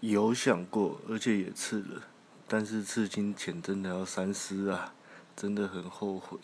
有想过而且也刺了但是刺青前真的要三思啊真的很后悔。